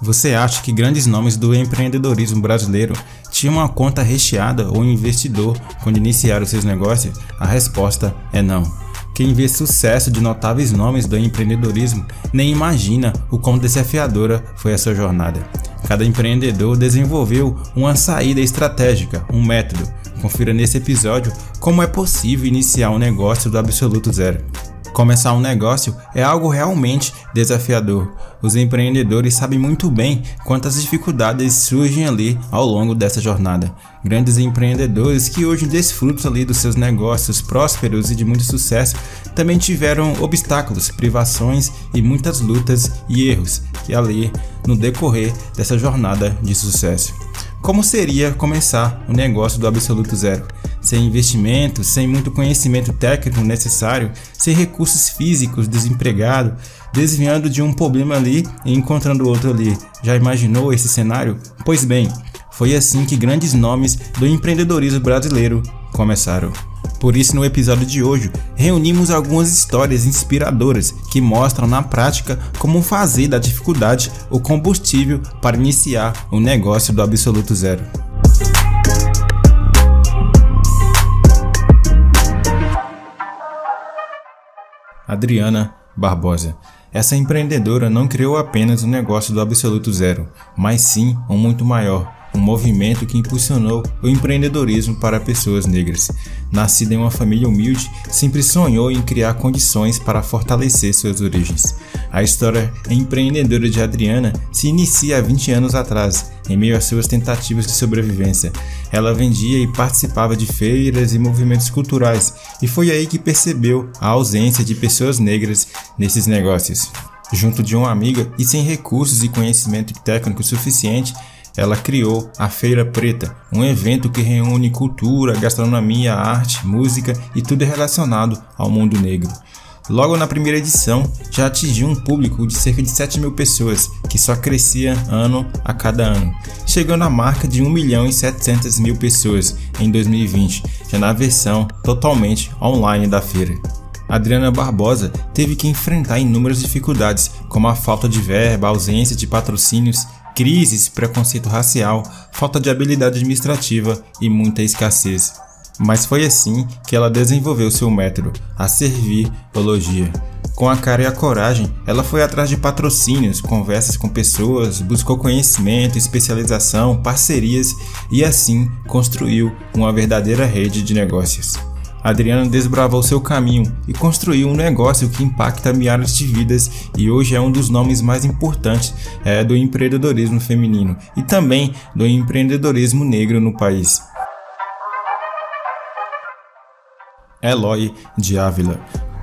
Você acha que grandes nomes do empreendedorismo brasileiro tinham uma conta recheada ou investidor quando iniciaram seus negócios? A resposta é não. Quem vê sucesso de notáveis nomes do empreendedorismo nem imagina o quão desafiadora foi essa jornada. Cada empreendedor desenvolveu uma saída estratégica, um método. Confira nesse episódio como é possível iniciar um negócio do absoluto zero. Começar um negócio é algo realmente desafiador. Os empreendedores sabem muito bem quantas dificuldades surgem ali ao longo dessa jornada. Grandes empreendedores que hoje desfrutam ali dos seus negócios prósperos e de muito sucesso também tiveram obstáculos, privações e muitas lutas e erros que ali no decorrer dessa jornada de sucesso. Como seria começar um negócio do absoluto zero? Sem investimento, sem muito conhecimento técnico necessário, sem recursos físicos, desempregado, desviando de um problema ali e encontrando outro ali. Já imaginou esse cenário? Pois bem, foi assim que grandes nomes do empreendedorismo brasileiro começaram. Por isso, no episódio de hoje, reunimos algumas histórias inspiradoras que mostram na prática como fazer da dificuldade o combustível para iniciar um negócio do absoluto zero. Adriana Barbosa. Essa empreendedora não criou apenas um negócio do absoluto zero, mas sim um muito maior, um movimento que impulsionou o empreendedorismo para pessoas negras. Nascida em uma família humilde, sempre sonhou em criar condições para fortalecer suas origens. A história empreendedora de Adriana se inicia há 20 anos atrás, em meio às suas tentativas de sobrevivência. Ela vendia e participava de feiras e movimentos culturais, e foi aí que percebeu a ausência de pessoas negras nesses negócios. Junto de uma amiga e sem recursos e conhecimento técnico suficiente, ela criou a Feira Preta, um evento que reúne cultura, gastronomia, arte, música e tudo relacionado ao mundo negro. Logo na primeira edição, já atingiu um público de cerca de 7 mil pessoas, que só crescia ano a cada ano, chegando à marca de 1 milhão e 700 mil pessoas em 2020, já na versão totalmente online da feira. Adriana Barbosa teve que enfrentar inúmeras dificuldades, como a falta de verba, ausência de patrocínios crises, preconceito racial, falta de habilidade administrativa e muita escassez. Mas foi assim que ela desenvolveu seu método, a serviologia. Com a cara e a coragem, ela foi atrás de patrocínios, conversas com pessoas, buscou conhecimento, especialização, parcerias e assim construiu uma verdadeira rede de negócios. Adriana desbravou seu caminho e construiu um negócio que impacta milhares de vidas e hoje é um dos nomes mais importantes é, do empreendedorismo feminino e também do empreendedorismo negro no país. Eloy de Ávila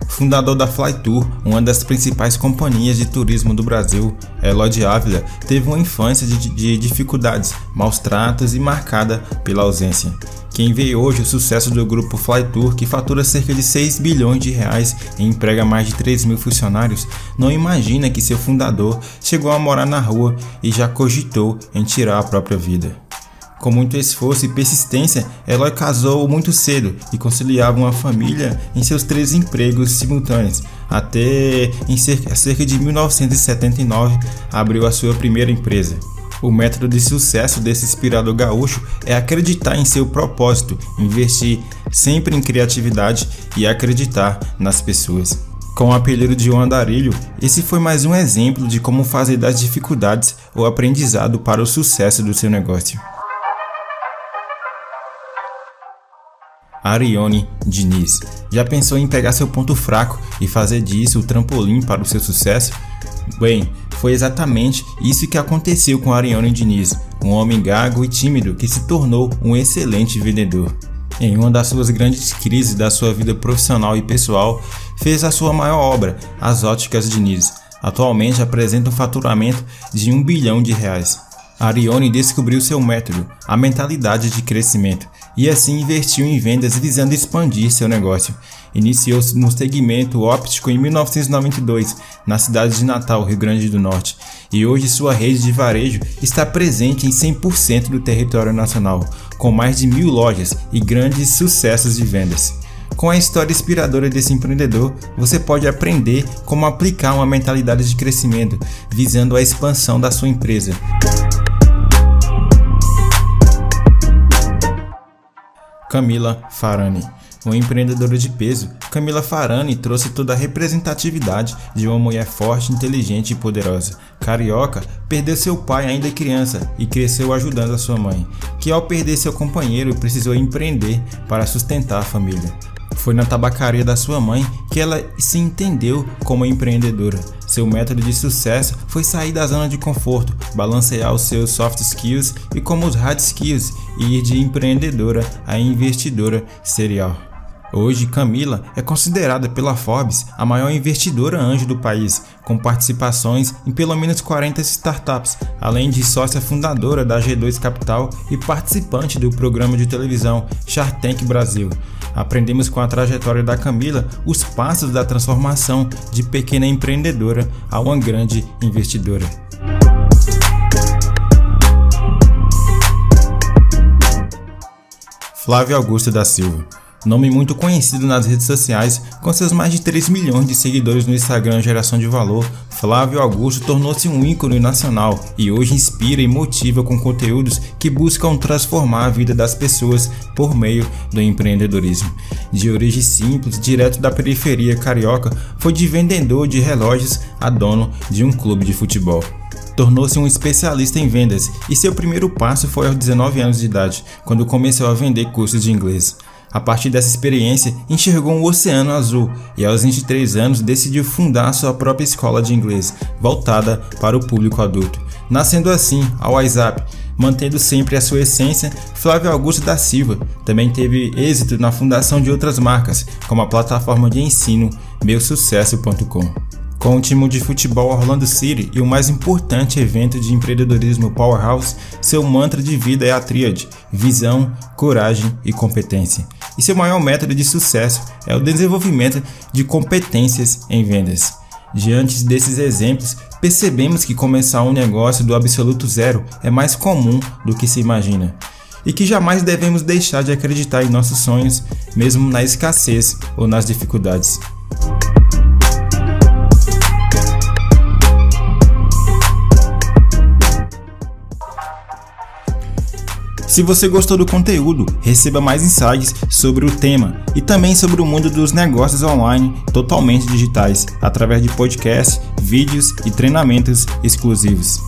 Fundador da Flytour, uma das principais companhias de turismo do Brasil, Eloy de Ávila teve uma infância de, de dificuldades, maus tratos e marcada pela ausência. Quem vê hoje o sucesso do grupo Flytour, que fatura cerca de 6 bilhões de reais e emprega mais de 3 mil funcionários, não imagina que seu fundador chegou a morar na rua e já cogitou em tirar a própria vida. Com muito esforço e persistência, Eloy casou muito cedo e conciliava uma família em seus três empregos simultâneos, até em cerca, cerca de 1979 abriu a sua primeira empresa. O método de sucesso desse inspirador gaúcho é acreditar em seu propósito, investir sempre em criatividade e acreditar nas pessoas. Com o apelido de um andarilho, esse foi mais um exemplo de como fazer das dificuldades o aprendizado para o sucesso do seu negócio. Arione Diniz. Já pensou em pegar seu ponto fraco e fazer disso o trampolim para o seu sucesso? Bem, foi exatamente isso que aconteceu com Ariane Diniz, um homem gago e tímido que se tornou um excelente vendedor. Em uma das suas grandes crises da sua vida profissional e pessoal, fez a sua maior obra, As Óticas Diniz. Atualmente apresenta um faturamento de um bilhão de reais. Arione descobriu seu método, a mentalidade de crescimento, e assim investiu em vendas visando expandir seu negócio. Iniciou-se no segmento óptico em 1992, na cidade de Natal, Rio Grande do Norte, e hoje sua rede de varejo está presente em 100% do território nacional, com mais de mil lojas e grandes sucessos de vendas. Com a história inspiradora desse empreendedor, você pode aprender como aplicar uma mentalidade de crescimento, visando a expansão da sua empresa. Camila Farani uma empreendedora de peso, Camila Farani trouxe toda a representatividade de uma mulher forte, inteligente e poderosa. Carioca perdeu seu pai ainda criança e cresceu ajudando a sua mãe, que ao perder seu companheiro precisou empreender para sustentar a família. Foi na tabacaria da sua mãe que ela se entendeu como empreendedora. Seu método de sucesso foi sair da zona de conforto, balancear os seus soft skills e como os hard skills e ir de empreendedora a investidora serial. Hoje, Camila é considerada pela Forbes a maior investidora anjo do país, com participações em pelo menos 40 startups, além de sócia fundadora da G2 Capital e participante do programa de televisão Shark Tank Brasil. Aprendemos com a trajetória da Camila os passos da transformação de pequena empreendedora a uma grande investidora. Flávio Augusto da Silva nome muito conhecido nas redes sociais, com seus mais de 3 milhões de seguidores no Instagram Geração de Valor, Flávio Augusto tornou-se um ícone nacional e hoje inspira e motiva com conteúdos que buscam transformar a vida das pessoas por meio do empreendedorismo. De origem simples, direto da periferia carioca, foi de vendedor de relógios a dono de um clube de futebol tornou-se um especialista em vendas e seu primeiro passo foi aos 19 anos de idade, quando começou a vender cursos de inglês. A partir dessa experiência, enxergou um oceano azul e aos 23 anos decidiu fundar sua própria escola de inglês, voltada para o público adulto. Nascendo assim a WhatsApp, mantendo sempre a sua essência, Flávio Augusto da Silva também teve êxito na fundação de outras marcas, como a plataforma de ensino meusucesso.com. Com o time de futebol Orlando City e o mais importante evento de empreendedorismo Powerhouse, seu mantra de vida é a tríade: visão, coragem e competência. E seu maior método de sucesso é o desenvolvimento de competências em vendas. Diante desses exemplos, percebemos que começar um negócio do absoluto zero é mais comum do que se imagina. E que jamais devemos deixar de acreditar em nossos sonhos, mesmo na escassez ou nas dificuldades. Se você gostou do conteúdo, receba mais insights sobre o tema e também sobre o mundo dos negócios online totalmente digitais, através de podcasts, vídeos e treinamentos exclusivos.